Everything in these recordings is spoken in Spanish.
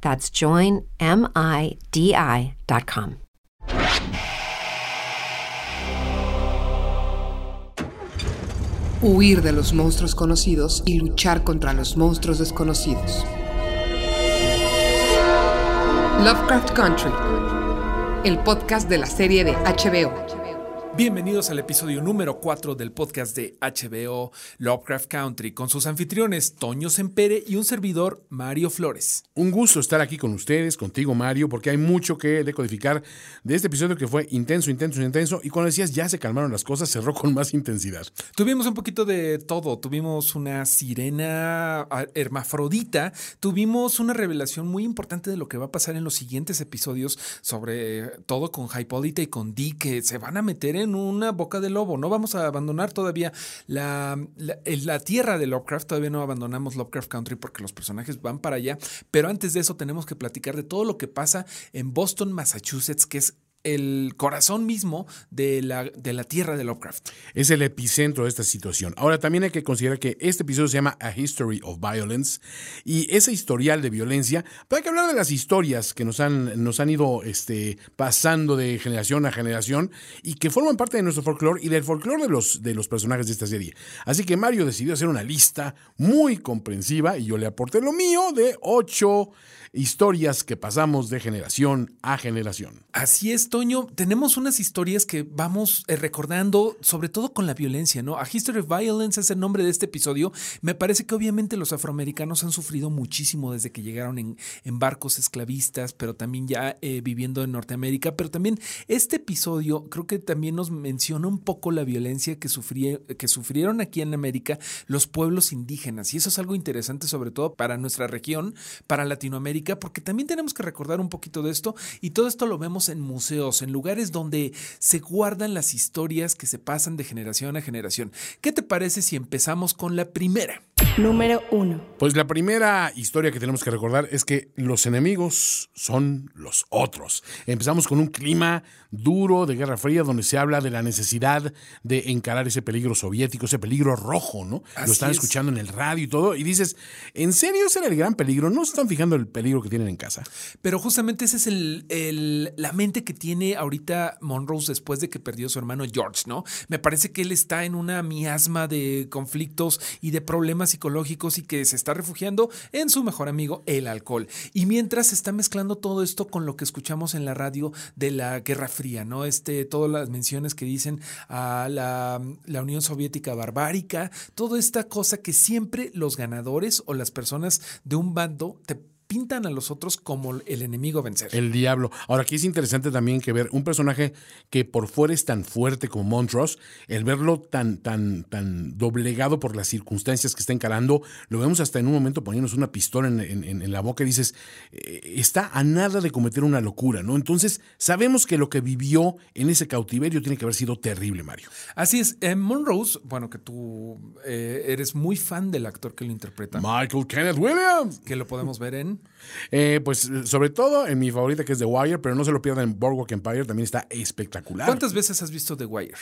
That's joinmidi.com. Huir de los monstruos conocidos y luchar contra los monstruos desconocidos. Lovecraft Country, el podcast de la serie de HBO. Bienvenidos al episodio número 4 del podcast de HBO Lovecraft Country con sus anfitriones Toño Sempere y un servidor Mario Flores. Un gusto estar aquí con ustedes, contigo Mario, porque hay mucho que decodificar de este episodio que fue intenso, intenso, intenso y cuando decías ya se calmaron las cosas, cerró con más intensidad. Tuvimos un poquito de todo, tuvimos una sirena hermafrodita, tuvimos una revelación muy importante de lo que va a pasar en los siguientes episodios, sobre todo con Hipólita y con Dee, que se van a meter en una boca de lobo. No vamos a abandonar todavía la, la, tierra de Lovecraft, todavía no abandonamos Lovecraft Country porque los personajes van para allá, pero antes de eso tenemos que platicar de todo lo que pasa en Boston, Massachusetts, que es el corazón mismo de la, de la tierra de Lovecraft. Es el epicentro de esta situación. Ahora, también hay que considerar que este episodio se llama A History of Violence y ese historial de violencia, pero hay que hablar de las historias que nos han, nos han ido este, pasando de generación a generación y que forman parte de nuestro folclore y del folclore de los, de los personajes de esta serie. Así que Mario decidió hacer una lista muy comprensiva y yo le aporté lo mío de ocho historias que pasamos de generación a generación. Así es, Toño. Tenemos unas historias que vamos eh, recordando, sobre todo con la violencia, ¿no? A History of Violence es el nombre de este episodio. Me parece que obviamente los afroamericanos han sufrido muchísimo desde que llegaron en, barcos esclavistas, pero también ya eh, viviendo en Norteamérica. Pero también este episodio creo que también nos menciona un poco la violencia que, que sufrieron aquí en América los pueblos indígenas. Y eso es algo interesante, sobre todo para nuestra región, para Latinoamérica porque también tenemos que recordar un poquito de esto y todo esto lo vemos en museos, en lugares donde se guardan las historias que se pasan de generación a generación. ¿Qué te parece si empezamos con la primera? Número uno. Pues la primera historia que tenemos que recordar es que los enemigos son los otros. Empezamos con un clima duro de Guerra Fría donde se habla de la necesidad de encarar ese peligro soviético, ese peligro rojo, ¿no? Lo están escuchando en el radio y todo y dices, ¿en serio ese era el gran peligro? ¿No se están fijando el peligro que tienen en casa? Pero justamente ese es el, la mente que tiene ahorita Monrose después de que perdió a su hermano George, ¿no? Me parece que él está en una miasma de conflictos y de problemas psicológicos y que se está refugiando en su mejor amigo, el alcohol. Y mientras se está mezclando todo esto con lo que escuchamos en la radio de la Guerra Fría, ¿no? Este, todas las menciones que dicen a la, la Unión Soviética barbárica, toda esta cosa que siempre los ganadores o las personas de un bando te pintan a los otros como el enemigo a vencer. El diablo. Ahora, aquí es interesante también que ver un personaje que por fuera es tan fuerte como Montrose, el verlo tan, tan, tan doblegado por las circunstancias que está encarando, lo vemos hasta en un momento poniéndonos una pistola en, la boca y dices, eh, está a nada de cometer una locura, ¿no? Entonces, sabemos que lo que vivió en ese cautiverio tiene que haber sido terrible, Mario. Así es. En Monrose, bueno, que tú eh, eres muy fan del actor que lo interpreta. Michael Kenneth Williams. Que lo podemos ver en... Eh, pues sobre todo en mi favorita que es The Wire, pero no se lo pierdan en Boardwalk Empire, también está espectacular. ¿Cuántas veces has visto The Wire?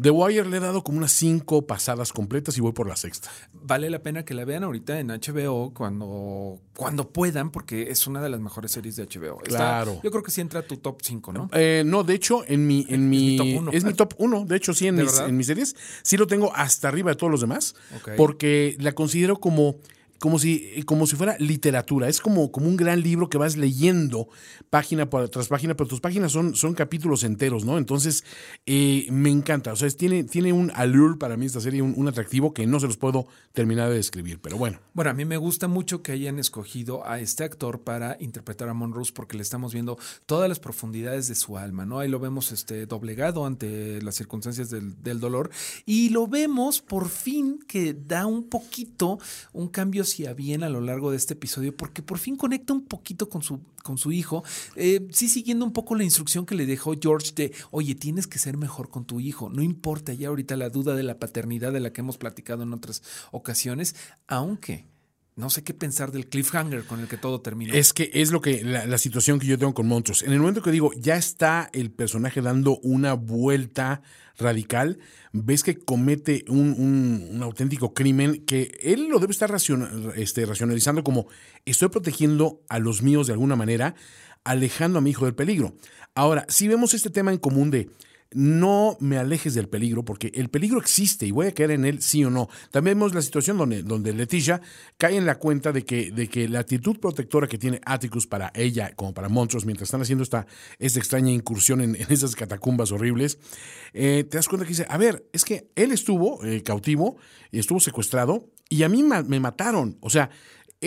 The Wire le he dado como unas cinco pasadas completas y voy por la sexta. Vale la pena que la vean ahorita en HBO cuando, cuando puedan, porque es una de las mejores series de HBO. claro. Yo creo que sí entra a tu top 5, ¿no? Eh, no, de hecho, en mi, en mi, top 1. Es mi top 1. De hecho, sí, en, mis, en mis series sí lo tengo hasta arriba de todos los demás, porque la considero como como si, como si fuera literatura. Es como, como un gran libro que vas leyendo página tras página, pero tus páginas son, son capítulos enteros, ¿no? Entonces, eh, me encanta. O sea, tiene, tiene un allure para mí esta serie, un, atractivo que no se los puedo terminar de describir, pero bueno. Bueno, a mí me gusta mucho que hayan escogido a este actor para interpretar a Monrose porque le estamos viendo todas las profundidades de su alma, ¿no? Ahí lo vemos este, doblegado ante las circunstancias del, del dolor y lo vemos por fin que da un poquito un cambio hacia bien a lo largo de este episodio porque por fin conecta un poquito con su, con su hijo, eh, sí siguiendo un poco la instrucción que le dejó George de, oye, tienes que ser mejor con tu hijo, no importa ya ahorita la duda de la paternidad de la que hemos platicado en otras ocasiones, aunque... No sé qué pensar del cliffhanger con el que todo termina. Es que es lo que la, situación que yo tengo con Montrose. En el momento que digo, ya está el personaje dando una vuelta radical, ves que comete un, auténtico crimen que él lo debe estar este, racionalizando como estoy protegiendo a los míos de alguna manera, alejando a mi hijo del peligro. Ahora, si vemos este tema en común de no me alejes del peligro, porque el peligro existe y voy a caer en él sí o no. También vemos la situación donde, donde Leticia cae en la cuenta de que, de que la actitud protectora que tiene Atticus para ella, como para monstruos, mientras están haciendo esta, esta extraña incursión en, esas catacumbas horribles, eh, te das cuenta que dice, a ver, es que él estuvo eh, cautivo estuvo secuestrado y a mí me mataron. O sea,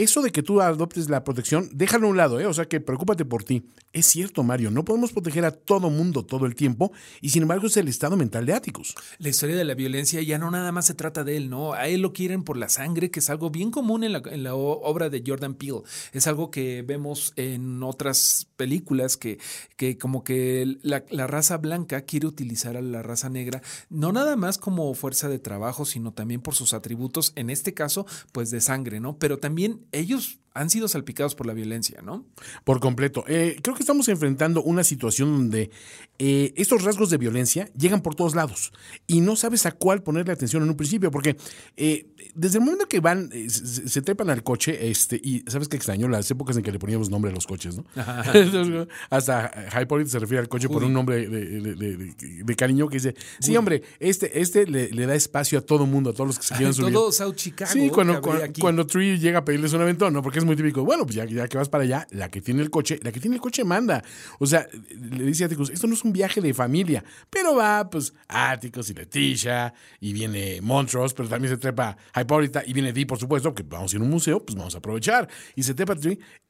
eso de que tú adoptes la protección, déjalo a un lado, ¿eh? o sea que preocúpate por ti. Es cierto, Mario, no podemos proteger a todo mundo todo el tiempo y sin embargo es el estado mental de Áticos. La historia de la violencia ya no nada más se trata de él, ¿no? A él lo quieren por la sangre, que es algo bien común en la, obra de Jordan Peele. Es algo que vemos en otras películas que, que como que la, la raza blanca quiere utilizar a la raza negra, no nada más como fuerza de trabajo, sino también por sus atributos, en este caso, pues de sangre, ¿no? Pero también ellos han sido salpicados por la violencia, ¿no? Por completo. Eh, creo que estamos enfrentando una situación donde eh, estos rasgos de violencia llegan por todos lados y no sabes a cuál ponerle atención en un principio, porque eh, desde el momento que van, se, trepan al coche, este, y sabes que extraño las épocas en que le poníamos nombre a los coches, ¿no? Hasta Hypolite se refiere al coche por un nombre de, cariño que dice, sí, hombre, este, este le, da espacio a todo mundo, a todos los que se quieran subir. Todo South Chicago. Sí, cuando, cuando, Tree llega a pedirles un aventón, ¿no? Porque es muy típico. Bueno, pues ya, que vas para allá, la que tiene el coche, la que tiene el coche manda. O sea, le dice a esto no es un viaje de familia, pero va, pues, Atticus y Leticia, y viene Montrose, pero también se trepa Hipólita, y viene Dee, por supuesto, que vamos a ir a un museo, pues vamos a aprovechar. Y se trepa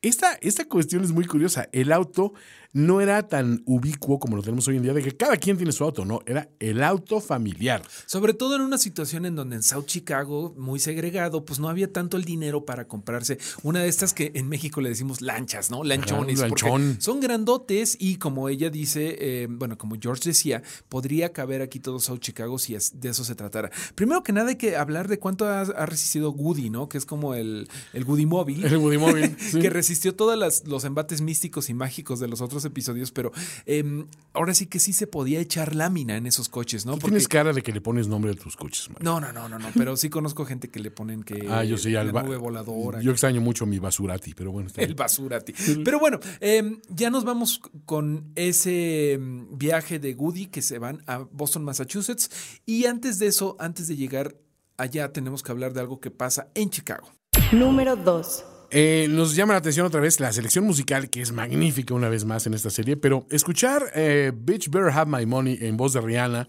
Esta, esta cuestión es muy curiosa. El auto no era tan ubicuo como lo tenemos hoy en día, de que cada quien tiene su auto, no, era el auto familiar. Sobre todo en una situación en donde en South Chicago, muy segregado, pues no había tanto el dinero para comprarse una de estas que en México le decimos lanchas, ¿no? Lanchones. lanchón. Son grandotes y como ella dice, eh, bueno, como George decía, podría caber aquí todo South Chicago si de eso se tratara. Primero que nada hay que hablar de cuánto ha, resistido Woody, ¿no? Que es como el, el Woody móvil. El Woody móvil. que resistió todos los embates místicos y mágicos de los otros episodios, pero em, ahora sí que sí se podía echar lámina en esos coches, ¿no? Porque... Tienes cara de que le pones nombre a tus coches. No, no, no, no, no, pero sí conozco gente que le ponen que ah, yo sí, la nube voladora. Yo extraño mucho mi basurati, pero bueno. el basurati. Pero bueno, em, ya nos vamos con ese em, viaje de Goody que se van a Boston, Massachusetts. Y antes de eso, antes de llegar allá, tenemos que hablar de algo que pasa en Chicago. Número 2. Eh, nos llama la atención otra vez la selección musical, que es magnífica una vez más en esta serie, pero escuchar eh, Bitch Better Have My Money en voz de Rihanna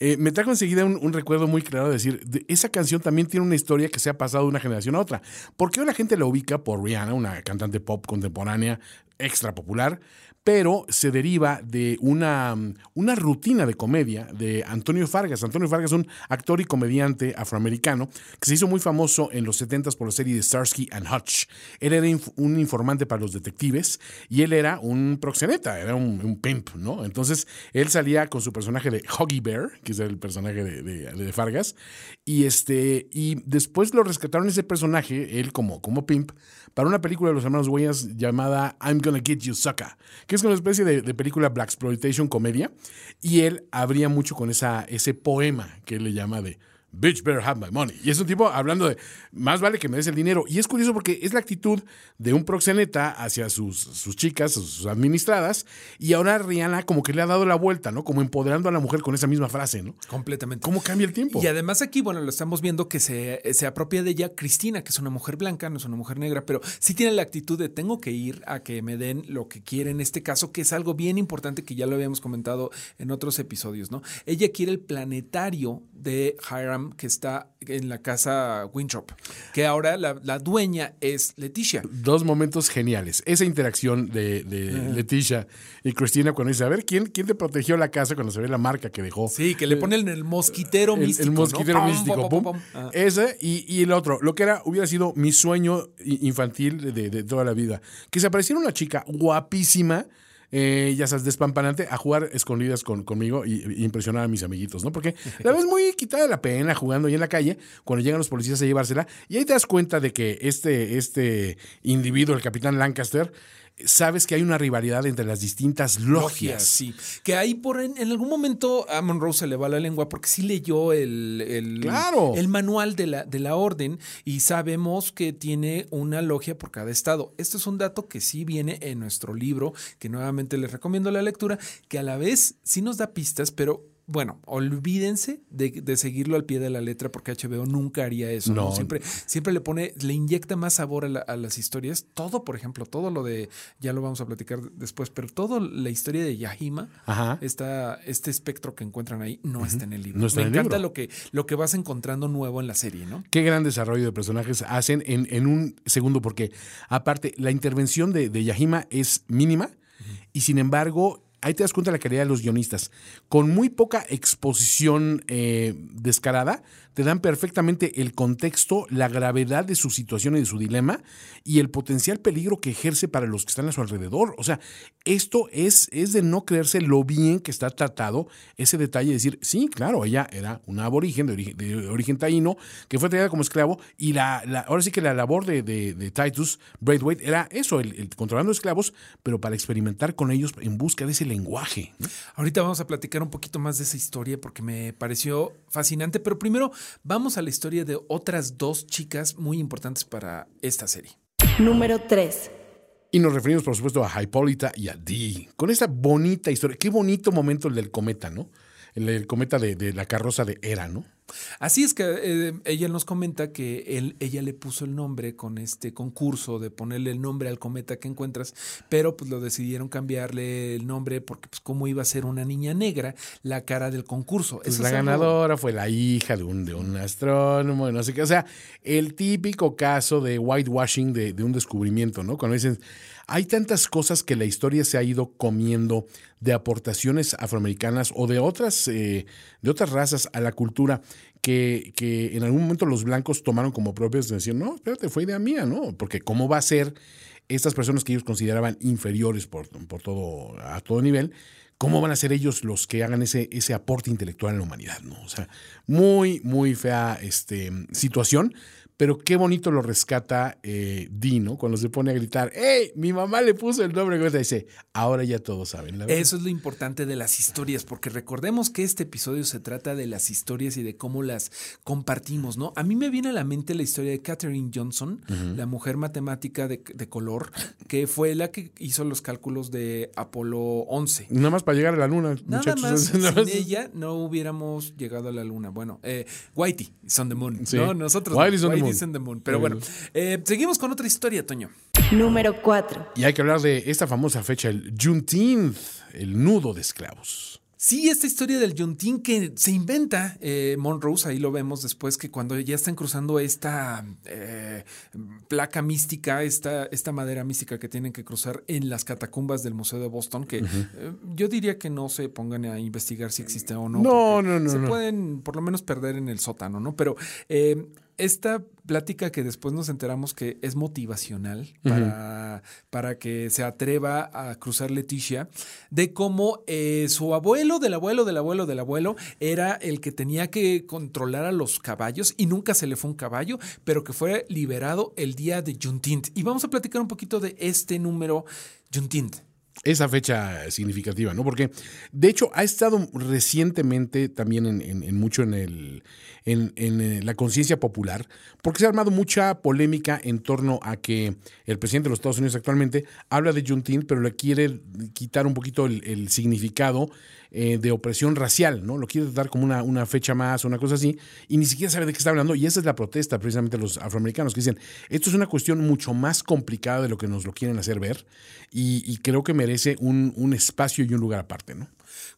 eh, me trajo enseguida un, recuerdo muy claro de decir, esa canción también tiene una historia que se ha pasado de una generación a otra. Porque hoy la gente la ubica por Rihanna, una cantante pop contemporánea extra popular, pero se deriva de una, una rutina de comedia de Antonio Fargas. Antonio Fargas es un actor y comediante afroamericano que se hizo muy famoso en los 70 por la serie de Starsky and Hutch. Él era un informante para los detectives y él era un proxeneta, era un, pimp, ¿no? Entonces él salía con su personaje de Huggy Bear, que es el personaje de, Fargas, y, este, y después lo rescataron ese personaje, él como, como pimp, para una película de los hermanos Wayans llamada I'm Gonna Get You Sucker, es una especie de, película Black Exploitation comedia, y él abría mucho con esa, ese poema que él le llama de bitch better have my money. Y es un tipo hablando de, más vale que me des el dinero. Y es curioso porque es la actitud de un proxeneta hacia sus, sus chicas, sus administradas, y ahora Rihanna como que le ha dado la vuelta, ¿no? Como empoderando a la mujer con esa misma frase, ¿no? Completamente. ¿Cómo cambia el tiempo? Y además aquí, bueno, lo estamos viendo que se, se apropia de ella Cristina, que es una mujer blanca, no es una mujer negra, pero sí tiene la actitud de tengo que ir a que me den lo que quiere en este caso, que es algo bien importante que ya lo habíamos comentado en otros episodios, ¿no? Ella quiere el planetario de Hiram que está en la casa Winthrop, que ahora la, la dueña es Leticia. Dos momentos geniales. Esa interacción de, de Leticia y Cristina cuando dice, a ver, ¿quién, ¿quién te protegió la casa cuando se ve la marca que dejó? Sí, que le ponen el mosquitero místico. el mosquitero místico. pum, pum. pum, pum. Ah. Ese y, y el otro. Lo que era, hubiera sido mi sueño infantil de, de toda la vida. Que se apareciera una chica guapísima. Eh, ya sabes, despampanante, a jugar escondidas con, conmigo y, impresionar a mis amiguitos, ¿no? Porque la ves muy quitada la pena jugando ahí en la calle, cuando llegan los policías a llevársela, y ahí te das cuenta de que este, este individuo, el capitán Lancaster, sabes que hay una rivalidad entre las distintas logias. Sí, que ahí por en, en algún momento a Monroe se le va la lengua porque sí leyó el, el, Claro. el manual de la, de la orden y sabemos que tiene una logia por cada estado. Esto es un dato que sí viene en nuestro libro, que nuevamente les recomiendo la lectura, que a la vez sí nos da pistas, pero bueno, olvídense de, de seguirlo al pie de la letra porque HBO nunca haría eso. ¿no? No. Siempre, siempre le pone, le inyecta más sabor a, la- a las historias. Todo, por ejemplo, todo lo de, ya lo vamos a platicar después, pero toda la historia de Yahima, Ajá. esta, este espectro que encuentran ahí, no está en el libro. No está Me en el encanta libro. lo que, lo que vas encontrando nuevo en la serie, ¿no? Qué gran desarrollo de personajes hacen en, en un segundo, porque aparte, la intervención de, de Yahima es mínima y sin embargo, ahí te das cuenta de la calidad de los guionistas. Con muy poca exposición eh, descarada, te dan perfectamente el contexto, la gravedad de su situación y de su dilema y el potencial peligro que ejerce para los que están a su alrededor. O sea, esto es, es de no creerse lo bien que está tratado ese detalle de decir, sí, claro, ella era una aborigen de origen, de origen taíno que fue traída como esclavo y la, la- ahora sí que la labor de, de- de Titus Braithwaite era eso, el, el controlando esclavos, pero para experimentar con ellos en busca de ese lenguaje. Ahorita vamos a platicar un poquito más de esa historia porque me pareció fascinante, pero primero vamos a la historia de otras dos chicas muy importantes para esta serie. Número 3. Y nos referimos, por supuesto, a Hipólita y a Dee. Con esta bonita historia. Qué bonito momento el del cometa, ¿no? El, el cometa de, de la carroza de Hera, ¿no? Así es que eh, ella nos comenta que él, ella le puso el nombre con este concurso de ponerle el nombre al cometa que encuentras, pero pues lo decidieron cambiarle el nombre porque pues cómo iba a ser una niña negra la cara del concurso. Pues la algo- ganadora fue la hija de un, de un astrónomo, no sé qué. O sea, el típico caso de whitewashing de, de un descubrimiento, ¿no? Cuando dicen, hay tantas cosas que la historia se ha ido comiendo de aportaciones afroamericanas o de otras, eh, de otras razas a la cultura que, que en algún momento los blancos tomaron como propias de decir, no, espérate, fue idea mía, ¿no? Porque cómo va a ser estas personas que ellos consideraban inferiores por, por todo, a todo nivel, ¿cómo van a ser ellos los que hagan ese, ese aporte intelectual en la humanidad? ¿no? O sea, muy, muy fea este, situación, pero qué bonito lo rescata eh, Dee, ¿no? Cuando se pone a gritar, ¡Ey! Mi mamá le puso el nombre, y dice, ahora ya todos saben. La. Eso es lo importante de las historias, porque recordemos que este episodio se trata de las historias y de cómo las compartimos, ¿no? A mí me viene a la mente la historia de Katherine Johnson, la mujer matemática de, de color, que fue la que hizo los cálculos de Apolo 11. Nada más para llegar a la luna, Nada muchachos. más, sin más. ella no hubiéramos llegado a la luna. Bueno, eh, Whitey is on the moon. Sí. No, nosotros Whitey no, is on the Whitey moon. is on the moon. Pero bueno, eh, seguimos con otra historia, Toño. Número 4. Y hay que hablar de esta famosa fecha, el Juneteenth, el nudo de esclavos. Sí, esta historia del Yuntín que se inventa eh, Monrose, ahí lo vemos después que cuando ya están cruzando esta eh, placa mística, esta, esta madera mística que tienen que cruzar en las catacumbas del Museo de Boston, que eh, yo diría que no se pongan a investigar si existe o no. No, no, no, Se no. pueden por lo menos perder en el sótano, ¿no? Pero eh, esta plática que después nos enteramos que es motivacional para, para que se atreva a cruzar Leticia, de cómo eh, su abuelo, del abuelo, del abuelo, del abuelo, era el que tenía que controlar a los caballos y nunca se le fue un caballo, pero que fue liberado el día de Juneteenth. Y vamos a platicar un poquito de este número Juneteenth. Esa fecha significativa, ¿no? Porque de hecho ha estado recientemente también en, en- en mucho en, el, en, eh, la conciencia popular, porque se ha armado mucha polémica en torno a que el presidente de los Estados Unidos actualmente habla de Juneteenth, pero le quiere quitar un poquito el significado eh, de opresión racial, ¿no? Lo quiere dar como una, una fecha más o una cosa así, y ni siquiera sabe de qué está hablando, y esa es la protesta precisamente de los afroamericanos, que dicen, esto es una cuestión mucho más complicada de lo que nos lo quieren hacer ver, y, y creo que merece un, un espacio y un lugar aparte, ¿no?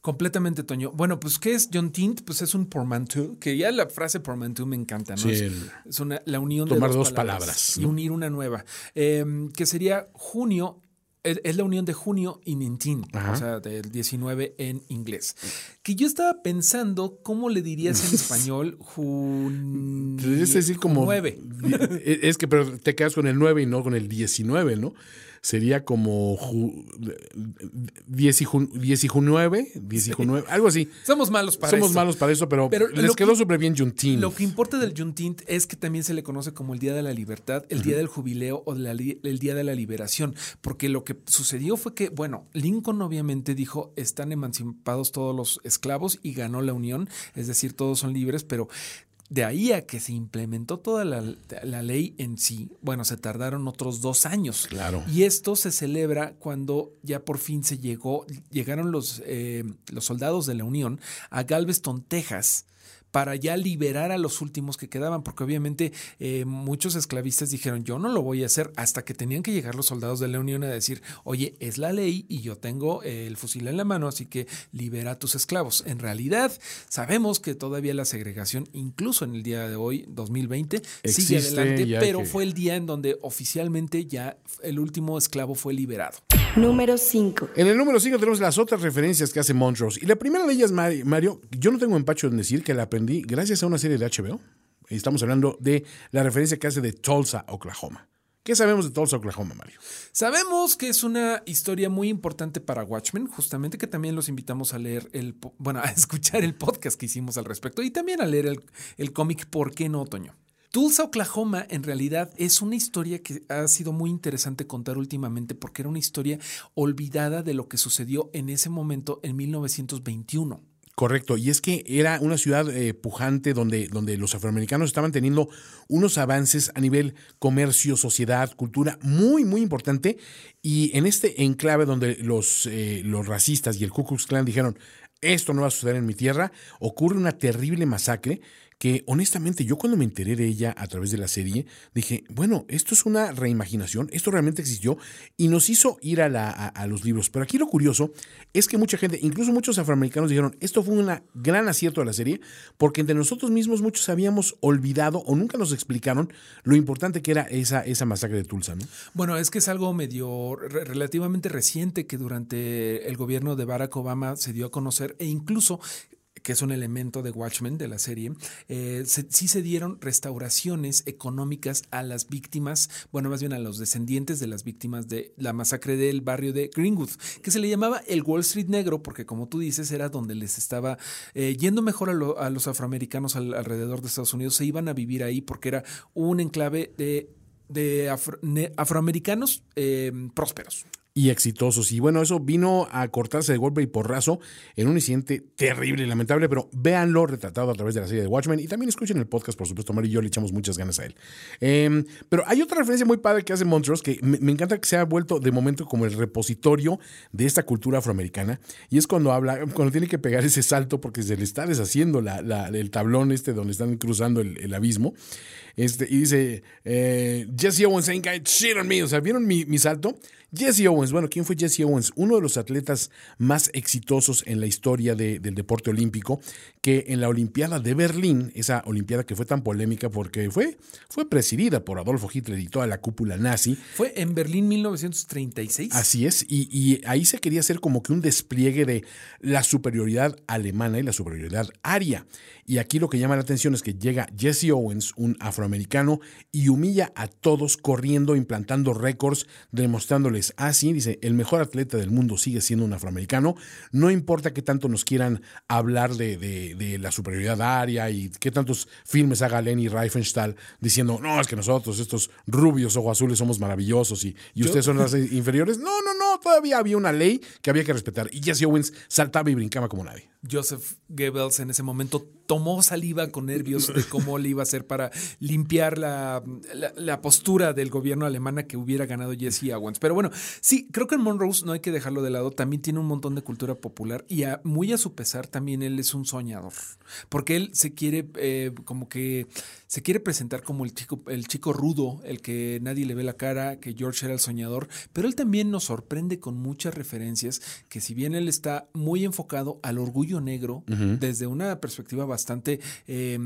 Completamente, Toño. Bueno, pues, ¿qué es John Tint? Pues es un portmanteau, que ya la frase portmanteau me encanta, ¿no? Sí, es, el- es una, la unión tomar de dos, dos palabras, y unir una nueva, Eh, que sería junio. Es es la unión de junio y 19, Ajá. o sea, del 19 en inglés. Que yo estaba pensando, ¿cómo le dirías en español? Jun... Es decir, como... 9. Es que pero te quedas con el 9 y no con el 19, ¿no? Sería como ju- 10 y jun- 10 y jun 9, 10 y jun 9, algo así. Somos malos para Somos esto. malos para eso, pero, Pero les quedó que- súper bien Juneteenth. Lo que importa del Juneteenth es que también se le conoce como el Día de la Libertad, el Día del Jubileo o la el Día de la Liberación, porque lo que sucedió fue que, bueno, Lincoln obviamente dijo, están emancipados todos los esclavos y ganó la Unión, es decir, todos son libres, pero de ahí a que se implementó toda la, la ley en sí, bueno, se tardaron otros dos años. Claro. Y esto se celebra cuando ya por fin se llegó, llegaron los, eh, los soldados de la Unión a Galveston, Texas, para ya liberar a los últimos que quedaban, porque obviamente eh, muchos esclavistas dijeron, yo no lo voy a hacer, hasta que tenían que llegar los soldados de la Unión a decir, oye, es la ley y yo tengo eh, el fusil en la mano, así que libera a tus esclavos. En realidad, sabemos que todavía la segregación, incluso en el día de hoy, 2020, sigue adelante, pero que- fue el día en donde oficialmente ya el último esclavo fue liberado. Número 5. En el número 5 tenemos las otras referencias que hace Montrose. Y la primera de ellas, Mari- Mario, yo no tengo empacho en decir que la aprendí gracias a una serie de HBO. Estamos hablando de la referencia que hace de Tulsa, Oklahoma. ¿Qué sabemos de Tulsa, Oklahoma, Mario? Sabemos que es una historia muy importante para Watchmen, justamente que también los invitamos a leer el, bueno, a escuchar el podcast que hicimos al respecto y también a leer el, el cómic ¿Por qué no, Toño? Tulsa, Oklahoma, en realidad es una historia que ha sido muy interesante contar últimamente porque era una historia olvidada de lo que sucedió en ese momento en 1921. Correcto, y es que era una ciudad eh, pujante donde, donde los afroamericanos estaban teniendo unos avances a nivel comercio, sociedad, cultura muy, muy importante. Y en este enclave donde los, eh, los racistas y el Ku Klux Klan dijeron, esto no va a suceder en mi tierra, ocurre una terrible masacre que honestamente yo cuando me enteré de ella a través de la serie, dije, bueno, esto es una reimaginación, esto realmente existió y nos hizo ir a, la- a- los libros. Pero aquí lo curioso es que mucha gente, incluso muchos afroamericanos dijeron, esto fue un gran acierto de la serie, porque entre nosotros mismos muchos habíamos olvidado o nunca nos explicaron lo importante que era esa, esa masacre de Tulsa, ¿no? Bueno, es que es algo medio re- relativamente reciente que durante el gobierno de Barack Obama se dio a conocer e incluso que es un elemento de Watchmen de la serie, eh, se- sí se dieron restauraciones económicas a las víctimas, bueno, más bien a los descendientes de las víctimas de la masacre del barrio de Greenwood, que se le llamaba el Wall Street Negro, porque como tú dices, era donde les estaba eh, yendo mejor a, lo- a los afroamericanos al- alrededor de Estados Unidos, se iban a vivir ahí porque era un enclave de afroamericanos eh, prósperos. Y exitosos. Y bueno, eso vino a cortarse de golpe y porrazo en un incidente terrible y lamentable, pero véanlo retratado a través de la serie de Watchmen y también escuchen el podcast, por supuesto, Mario y yo le echamos muchas ganas a él. Eh, pero hay otra referencia muy padre que hace Montrose que me, encanta que se ha vuelto de momento como el repositorio de esta cultura afroamericana y es cuando habla, cuando tiene que pegar ese salto porque se le está deshaciendo la- el tablón este donde están cruzando el, el abismo. Este, y dice, eh, Jesse Owens ain't got shit on me. O sea, ¿vieron mi, mi salto? Jesse Owens, bueno, ¿quién fue Jesse Owens? Uno de los atletas más exitosos en la historia de- del deporte olímpico, que en la Olimpiada de Berlín, esa Olimpiada que fue tan polémica porque fue, fue presidida por Adolfo Hitler y toda la cúpula nazi, Fue en Berlín 1936. Así es, y, y ahí se quería hacer como que un despliegue de la superioridad alemana y la superioridad aria. Y aquí lo que llama la atención es que llega Jesse Owens, un afroamericano, y humilla a todos corriendo, implantando récords, demostrándole ah, sí, dice, el mejor atleta del mundo sigue siendo un afroamericano, no importa qué tanto nos quieran hablar de, de- de la superioridad aria y qué tantos filmes haga Lenny Riefenstahl diciendo, no, es que nosotros, estos rubios ojos azules, somos maravillosos y, y ustedes son las inferiores. No, no, no, todavía había una ley que había que respetar y Jesse Owens saltaba y brincaba como nadie. Joseph Goebbels en ese momento tomó saliva con nervios de cómo le iba a hacer para limpiar la, la- la postura del gobierno alemana que hubiera ganado Jesse Owens. Pero bueno, sí, creo que en Monrose no hay que dejarlo de lado. También tiene un montón de cultura popular y muy a su pesar también él es un soñador. Porque él se quiere eh, como que se quiere presentar como el chico, el chico rudo, el que nadie le ve la cara, que George era el soñador. Pero él también nos sorprende con muchas referencias que si bien él está muy enfocado al orgullo negro desde una perspectiva bastante eh,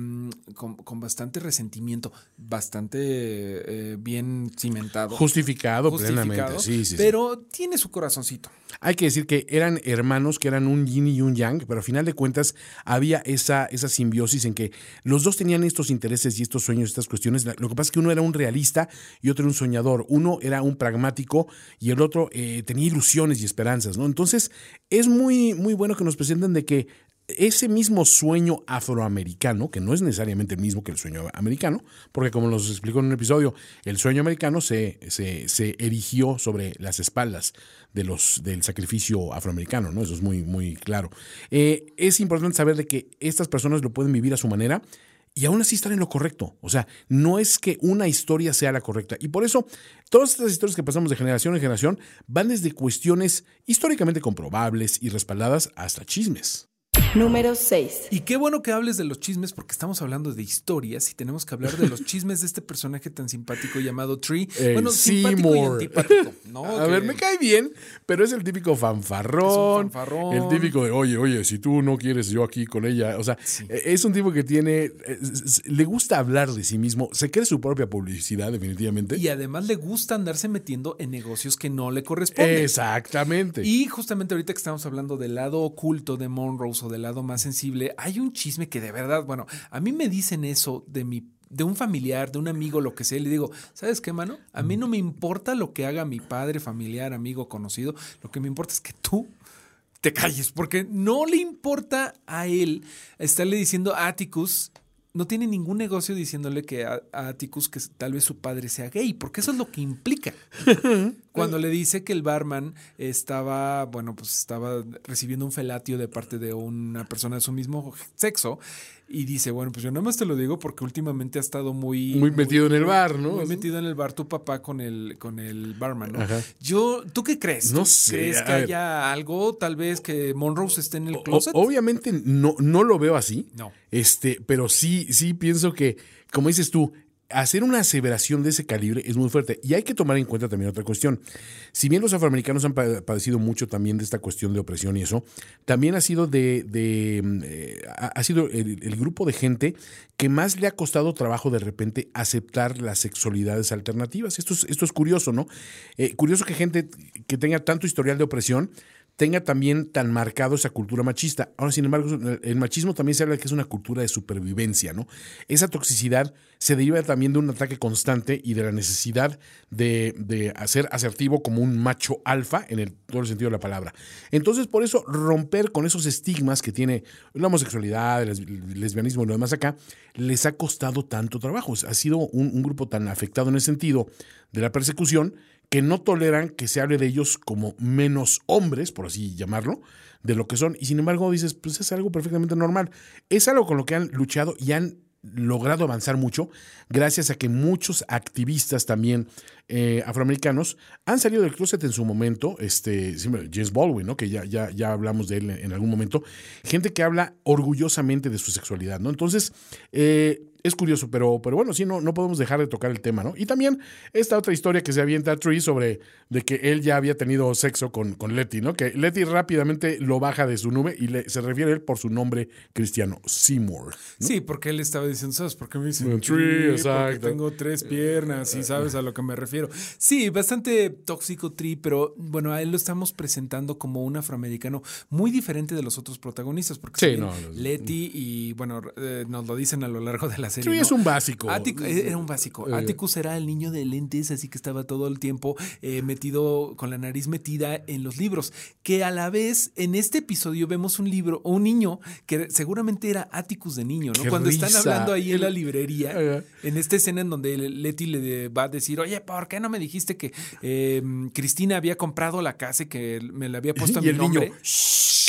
con, con bastante resentimiento, bastante eh, bien cimentado. Justificado, plenamente. Sí, sí, sí. pero tiene su corazoncito. Hay que decir que eran hermanos, que eran un yin y un yang, pero a final de cuentas había esa, esa simbiosis en que los dos tenían estos intereses y estos sueños, estas cuestiones. Lo que pasa es que uno era un realista y otro un soñador. Uno era un pragmático y el otro eh, tenía ilusiones y esperanzas, ¿no? Entonces, es muy, muy bueno que nos presenten de que ese mismo sueño afroamericano, que no es necesariamente el mismo que el sueño americano, porque como nos explicó en un episodio, el sueño americano se, se, se erigió sobre las espaldas de los, del sacrificio afroamericano, ¿no? Eso es muy, muy claro. Eh, es importante saber de que estas personas lo pueden vivir a su manera y aún así están en lo correcto. O sea, no es que una historia sea la correcta. Y por eso, todas estas historias que pasamos de generación en generación van desde cuestiones históricamente comprobables y respaldadas hasta chismes. Número 6. Y qué bueno que hables de los chismes porque estamos hablando de historias y tenemos que hablar de los chismes de este personaje tan simpático llamado Tree. El bueno, simpático y Seymour. antipático, ¿no? A Que- ver, me cae bien, pero es el típico fanfarrón. Es un fanfarrón. El típico de, oye, oye, si tú no quieres yo aquí con ella. O sea, eh, es un tipo que tiene. eh, le gusta hablar de sí mismo, se cree su propia publicidad, definitivamente. Y además le gusta andarse metiendo en negocios que no le corresponden. Exactamente. Y justamente ahorita que estamos hablando del lado oculto de Monrose o del lado más sensible, hay un chisme que de verdad, bueno, a mí me dicen eso de mi de un familiar, de un amigo, lo que sea, le digo, ¿sabes qué, mano? A mí no me importa lo que haga mi padre, familiar, amigo, conocido, lo que me importa es que tú te calles, porque no le importa a él estarle diciendo a Atticus, no tiene ningún negocio diciéndole que a, a Atticus que tal vez su padre sea gay, porque eso es lo que implica. Cuando le dice que el barman estaba, bueno, pues estaba recibiendo un felatio de parte de una persona de su mismo sexo y dice, bueno, pues yo nada más te lo digo porque últimamente ha estado muy... Muy metido en el bar, ¿no? Muy metido en el bar tu papá con el, con el barman, ¿no? Ajá. Yo, ¿tú qué crees? No ¿Tú sé, ¿Crees que haya algo, tal vez, que Monrose esté en el O- closet? obviamente no, no lo veo así. No. Este, pero sí, sí pienso que, como dices tú, hacer una aseveración de ese calibre es muy fuerte. Y hay que tomar en cuenta también otra cuestión. Si bien los afroamericanos han pa- padecido mucho también de esta cuestión de opresión y eso, también ha sido de, mm, eh, ha sido el, el grupo de gente que más le ha costado trabajo de repente aceptar las sexualidades alternativas. Esto es, esto es curioso, ¿no? Eh, curioso que gente que tenga tanto historial de opresión tenga también tan marcado esa cultura machista. Ahora, sin embargo, el machismo también se habla de que es una cultura de supervivencia, ¿no? Esa toxicidad se deriva también de un ataque constante y de la necesidad de, de hacer asertivo como un macho alfa en todo el sentido de la palabra. Entonces, por eso, romper con esos estigmas que tiene la homosexualidad, el lesbi- lesbianismo y lo demás acá, les ha costado tanto trabajo. Ha sido un grupo tan afectado en el sentido de la persecución que no toleran que se hable de ellos como menos hombres, por así llamarlo, de lo que son. Y sin embargo dices, pues es algo perfectamente normal. Es algo con lo que han luchado y han logrado avanzar mucho gracias a que muchos activistas también eh, afroamericanos han salido del closet en su momento, este, James Baldwin, ¿no? que ya, ya, ya hablamos de él en algún momento, gente que habla orgullosamente de su sexualidad, ¿no? Entonces, eh, es curioso, pero, pero bueno, sí, no, no podemos dejar de tocar el tema, ¿no? Y también esta otra historia que se avienta Tree sobre de que él ya había tenido sexo con, con Letty, ¿no? Que Letty rápidamente lo baja de su nube y le, se refiere a él por su nombre cristiano, Seymour. ¿no? Sí, porque él estaba diciendo, ¿sabes por qué me dicen Un tree? exacto. tengo tres piernas y sabes a lo que me refiero. Sí, bastante tóxico Tree, pero bueno, a él lo estamos presentando como un afroamericano muy diferente de los otros protagonistas, porque Sí, no, Letty y bueno, eh, nos lo dicen a lo largo de la la serie. Sí, ¿no? es un básico. Attic- eh, era un básico. Eh. Atticus era el niño de lentes, así que estaba todo el tiempo eh, metido, con la nariz metida en los libros. Que a la vez, en este episodio vemos un libro, un niño que seguramente era Atticus de niño, ¿no? Qué Cuando están hablando ahí en la librería, Ajá. en esta escena en donde Leti le va a decir, oye, ¿por qué no me dijiste que eh, Cristina había comprado la casa y que me la había puesto a Y mi el niño, nombre?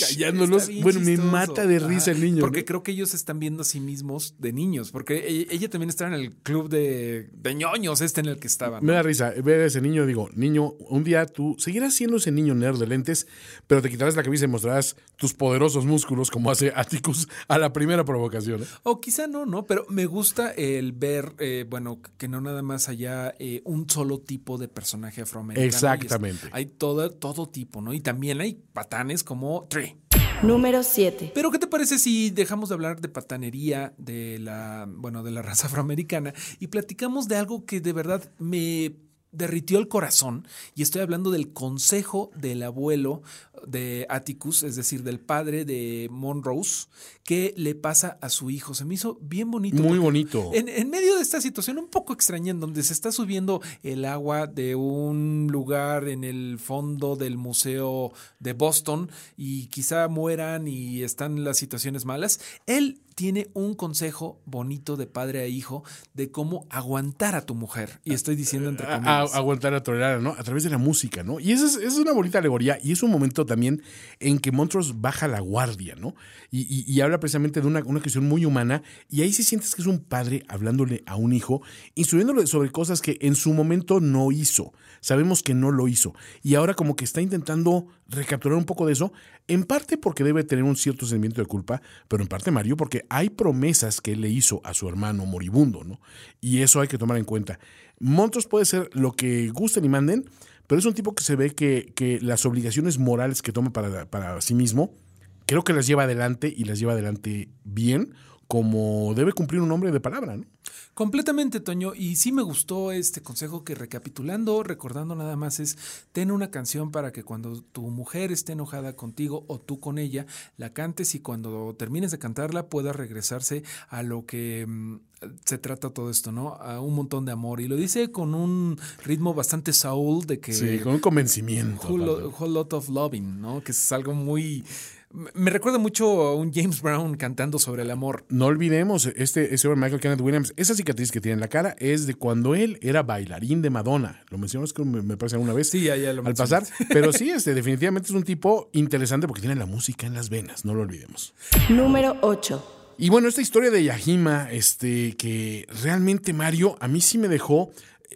callándolos. Está bien Bueno, me mata de risa el niño. Porque ¿no? creo que ellos están viendo a sí mismos de niños. Porque ella, ella también está en el club de, de ñoños, este en el que estaban. Me da risa ver a ese niño. Digo, niño, un día tú seguirás siendo ese niño nerd de lentes, pero te quitarás la camisa y mostrarás tus poderosos músculos como hace Atticus a la primera provocación. ¿eh? O quizá no, ¿no? Pero me gusta el ver, eh, bueno, que no nada más haya eh, un solo tipo de personaje afroamericano. Exactamente. Hay todo, todo tipo, ¿no? Y también hay patanes como Tree. Número 7. Pero ¿qué te parece si dejamos de hablar de patanería de la, bueno, de la raza afroamericana y platicamos de algo que de verdad me derritió el corazón y estoy hablando del consejo del abuelo de Atticus, es decir, del padre de Monrose, que le pasa a su hijo. Se me hizo bien bonito. Muy bonito. En, en medio de esta situación un poco extraña en donde se está subiendo el agua de un lugar en el fondo del museo de Boston y quizá mueran y están las situaciones malas, él tiene un consejo bonito de padre a hijo de cómo aguantar a tu mujer. Y estoy diciendo entre A- a- comillas. aguantar a tolerar, ¿no? A través de la música, ¿no? Y esa es, una bonita alegoría y es un momento también en que Montrose baja la guardia, ¿no? Y, y- y habla precisamente de una, una cuestión muy humana y ahí sí sientes que es un padre hablándole a un hijo, instruyéndole sobre cosas que en su momento no hizo. Sabemos que no lo hizo. Y ahora como que está intentando recapturar un poco de eso, en parte porque debe tener un cierto sentimiento de culpa, pero en parte, Mario, porque hay promesas que él le hizo a su hermano moribundo, ¿no? Y eso hay que tomar en cuenta. Montrose puede ser lo que gusten y manden, pero es un tipo que se ve que, que las obligaciones morales que toma para, para sí mismo, creo que las lleva adelante y las lleva adelante bien, como debe cumplir un hombre de palabra, ¿no? Completamente, Toño. Y sí me gustó este consejo que recapitulando, recordando nada más es, ten una canción para que cuando tu mujer esté enojada contigo o tú con ella, la cantes y cuando termines de cantarla puedas regresarse a lo que mm, se trata todo esto, ¿no? A un montón de amor. Y lo dice con un ritmo bastante soul de que... Sí, con un convencimiento. Whole, Whole Lot of Loving, ¿no? Que es algo muy... me- recuerda mucho a un James Brown cantando sobre el amor. No olvidemos, este, ese hombre Michael Kenneth Williams, esa cicatriz que tiene en la cara es de cuando él era bailarín de Madonna. Lo mencionamos que me, me parece alguna vez Sí, ya, ya lo al pasar. Pero sí, este, definitivamente es un tipo interesante porque tiene la música en las venas, no lo olvidemos. Número 8. Y bueno, esta historia de Yajima, este, que realmente Mario, a mí sí me dejó.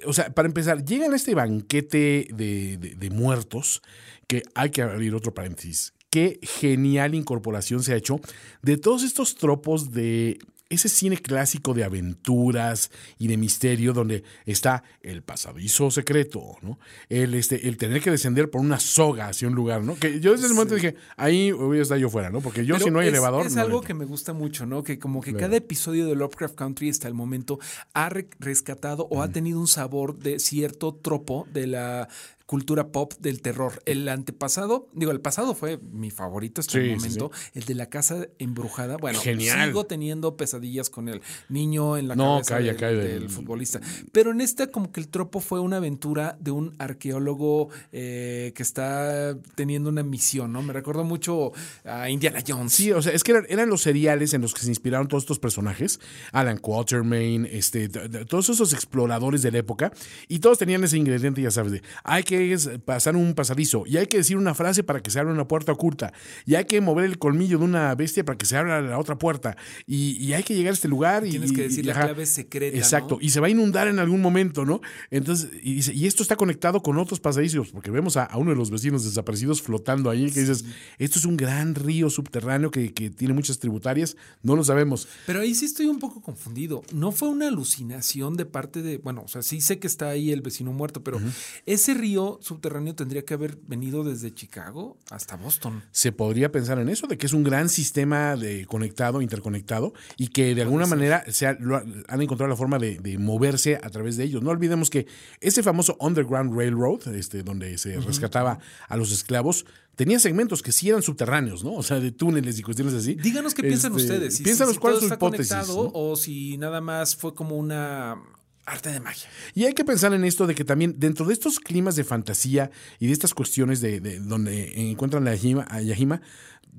O sea, para empezar, llegan a este banquete de, de- de muertos, que hay que abrir otro paréntesis. Qué genial incorporación se ha hecho de todos estos tropos de ese cine clásico de aventuras y de misterio donde está el pasadizo secreto, ¿no? El, este, el tener que descender por una soga hacia un lugar, ¿no? Que yo desde ese momento dije, ahí voy a estar yo fuera, ¿no? Porque yo Pero si no hay es, elevador... Es no algo que me gusta mucho, ¿no? Que como que Claro. cada episodio de Lovecraft Country hasta el momento ha re- rescatado o ha tenido un sabor de cierto tropo de la cultura pop del terror. El antepasado, digo, el pasado fue mi favorito hasta el Sí, sí, momento, el de la casa embrujada. Bueno, Genial. sigo teniendo pesadillas con el niño en la No, cabeza calla, del, calla. del futbolista. Pero en esta como que el tropo fue una aventura de un arqueólogo eh, que está teniendo una misión, ¿no? Me recordó mucho a Indiana Jones. Sí, o sea, es que eran, eran los seriales en los que se inspiraron todos estos personajes. Alan Quatermain, este, todos esos exploradores de la época. Y todos tenían ese ingrediente, ya sabes, de hay que es pasar un pasadizo. Y hay que decir una frase para que se abra una puerta oculta. Y hay que mover el colmillo de una bestia para que se abra la otra puerta. Y, y hay que llegar a este lugar. Y, Tienes que decir y- la ajá. clave secreta, Exacto. ¿no? Y se va a inundar en algún momento, ¿no? Entonces, y, esto está conectado con otros pasadizos, porque vemos a, a uno de los vecinos desaparecidos flotando ahí, que dices, esto es un gran río subterráneo que, que tiene muchas tributarias, no lo sabemos. Pero ahí sí estoy un poco confundido. No fue una alucinación de parte de, bueno, o sea, sí sé que está ahí el vecino muerto, pero ese río subterráneo tendría que haber venido desde Chicago hasta Boston. Se podría pensar en eso, de que es un gran sistema de conectado, interconectado, y que de alguna manera se ha- lo ha- han encontrado la forma de, de moverse a través de ellos. No olvidemos que ese famoso Underground Railroad, este, donde se rescataba a los esclavos, tenía segmentos que sí eran subterráneos, ¿no? O sea, de túneles y cuestiones así. Díganos qué piensan Este, ustedes. Si, piénsanos si- si cuál es su hipótesis. o si nada más fue como una arte de magia. Y hay que pensar en esto de que también dentro de estos climas de fantasía y de estas cuestiones de, de donde encuentran a Yahima,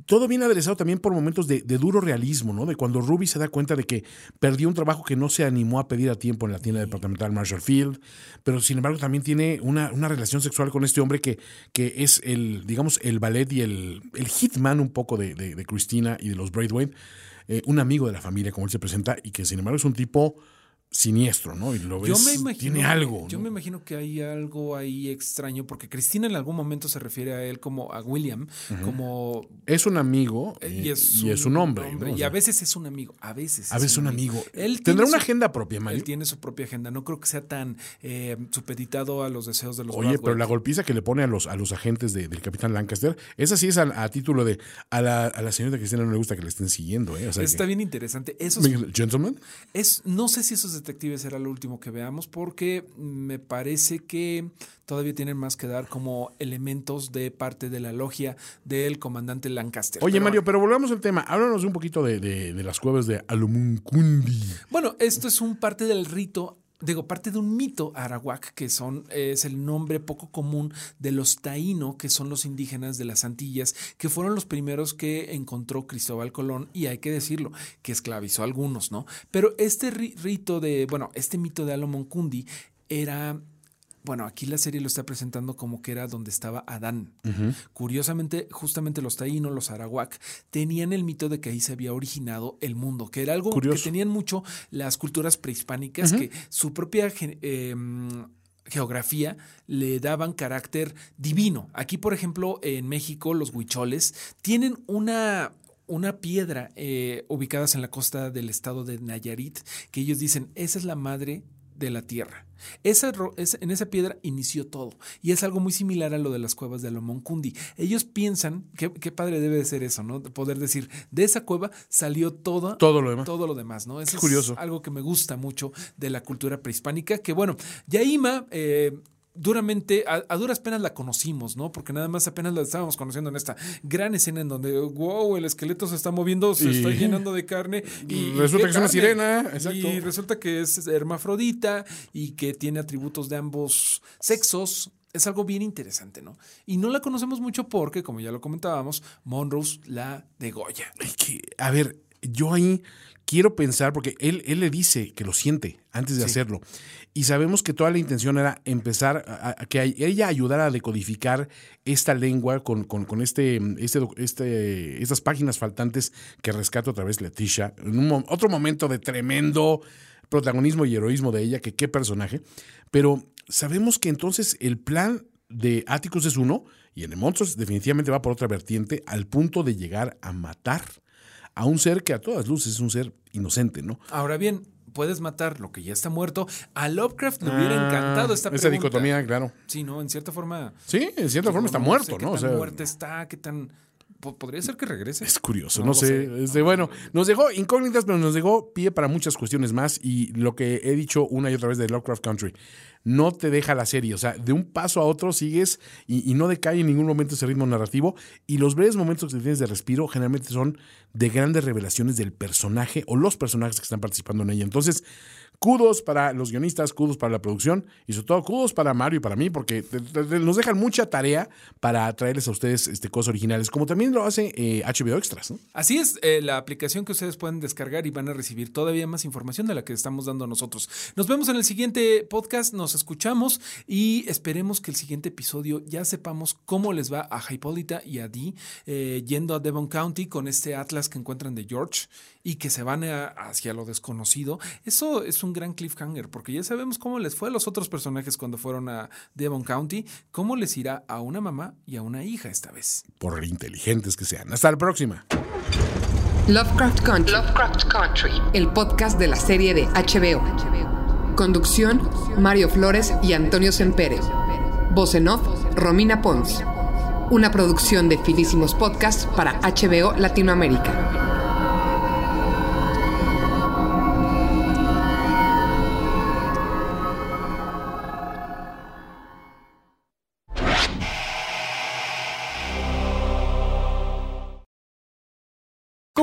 todo viene aderezado también por momentos de, duro realismo, ¿no? De cuando Ruby se da cuenta de que perdió un trabajo que no se animó a pedir a tiempo en la tienda departamental Marshall Field, pero sin embargo también tiene una, una relación sexual con este hombre que, que es el, digamos, el ballet y el, el hitman un poco de, de, Christina y de los Braithwaite, eh, un amigo de la familia, como él se presenta, y que sin embargo es un tipo siniestro, ¿no? Y lo ves, Yo me imagino, tiene algo. Yo ¿no? me imagino que hay algo ahí extraño, porque Cristina en algún momento se refiere a él como a William, como Es un amigo eh, y, y es, un hombre. ¿no? O y a veces es un amigo, a veces. a es veces un amigo. Él ¿Tendrá una su- agenda propia, Mario? Él tiene su propia agenda. No creo que sea tan eh, supeditado a los deseos de los Oye, pero la golpiza que le pone a los, a los agentes de- del capitán Lancaster, esa sí es a, a título de a la, a la señorita Cristina no le gusta que le estén siguiendo, ¿eh? O sea, Está que- bien interesante. Eso es- Gentlemen. Es, no sé si esos detectives será lo último que veamos, porque me parece que todavía tienen más que dar como elementos de parte de la logia del comandante Lancaster. Oye, Pero Mario, pero volvamos al tema. Háblanos un poquito de, de- de las cuevas de Alumuncundi. Bueno, esto es un parte del rito. Digo, parte de un mito arawak, que son, es el nombre poco común de los taíno, que son los indígenas de las Antillas, que fueron los primeros que encontró Cristóbal Colón, y hay que decirlo, que esclavizó a algunos, ¿no? Pero este ri- rito de, bueno, este mito de Alomoncundi era bueno, aquí la serie lo está presentando como que era donde estaba Adán. Curiosamente, justamente los taínos, los arawak, tenían el mito de que ahí se había originado el mundo, que era algo Curioso. que tenían mucho las culturas prehispánicas, que su propia eh, geografía le daban carácter divino. Aquí, por ejemplo, en México, los huicholes tienen una una piedra eh, ubicadas en la costa del estado de Nayarit, que ellos dicen, esa es la madre de la tierra. Esa, en esa piedra inició todo. Y es algo muy similar a lo de las cuevas de Alomoncundi. Ellos piensan, qué, qué padre debe de ser eso, ¿no? De Poder decir, de esa cueva salió todo, Todo lo demás. todo lo demás, ¿no? Eso es curioso. algo que me gusta mucho de la cultura prehispánica, que bueno, Yaima... eh, Duramente, a, a duras penas la conocimos, ¿no? Porque nada más apenas la estábamos conociendo en esta gran escena en donde, wow, el esqueleto se está moviendo, se Y- está llenando de carne. Y, Resulta ¿qué que es una sirena, exacto. Y resulta que es hermafrodita y que tiene atributos de ambos sexos. Es algo bien interesante, ¿no? Y no la conocemos mucho porque, como ya lo comentábamos, Monrose la degolla. Que, a ver, yo ahí quiero pensar, porque él, él le dice que lo siente antes de hacerlo. Y sabemos que toda la intención era empezar a, a que ella ayudara a decodificar esta lengua con, con- con este, este, este- estas páginas faltantes que rescato a través de Leticia. En un otro momento de tremendo protagonismo y heroísmo de ella, que qué personaje. Pero sabemos que entonces el plan de Atticus es uno, y el de Monstros definitivamente va por otra vertiente, al punto de llegar a matar a un ser que a todas luces es un ser inocente, ¿no? Ahora bien, puedes matar lo que ya está muerto. A Lovecraft le hubiera encantado esta Ah, Esa pregunta. dicotomía, claro. Sí, ¿no? En cierta forma. Sí, en cierta forma está no muerto, sé qué ¿no? O tan sea, muerta está, qué tan. Po- Podría ser que regrese. es curioso, No sé. sé. Este, bueno, nos dejó incógnitas, pero nos dejó pie para muchas cuestiones más. Y lo que he dicho una y otra vez de Lovecraft Country, no te deja la serie. O sea, de un paso a otro sigues y, y no decae en ningún momento ese ritmo narrativo. Y los breves momentos que tienes de respiro generalmente son de grandes revelaciones del personaje o los personajes que están participando en ella. Entonces, kudos para los guionistas, kudos para la producción y sobre todo kudos para Mario y para mí, porque nos dejan mucha tarea para traerles a ustedes este, cosas originales, como también lo hace eh, HBO Extras. Así es, eh, la aplicación que ustedes pueden descargar y van a recibir todavía más información de la que estamos dando nosotros. Nos vemos en el siguiente podcast, nos escuchamos y esperemos que el siguiente episodio ya sepamos cómo les va a Hipólita y a Dee eh, yendo a Devon County con este atlas que encuentran de George y que se van a- hacia lo desconocido. Eso es un gran cliffhanger porque ya sabemos cómo les fue a los otros personajes cuando fueron a Devon County, cómo les irá a una mamá y a una hija esta vez. Por inteligentes que sean. Hasta la próxima. Lovecraft Country. Lovecraft Country. El podcast de la serie de HBO. Conducción: Mario Flores y Antonio Sempere. Voz en off, Romina Pons. Una producción de Finísimos Podcast para HBO Latinoamérica.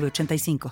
906985.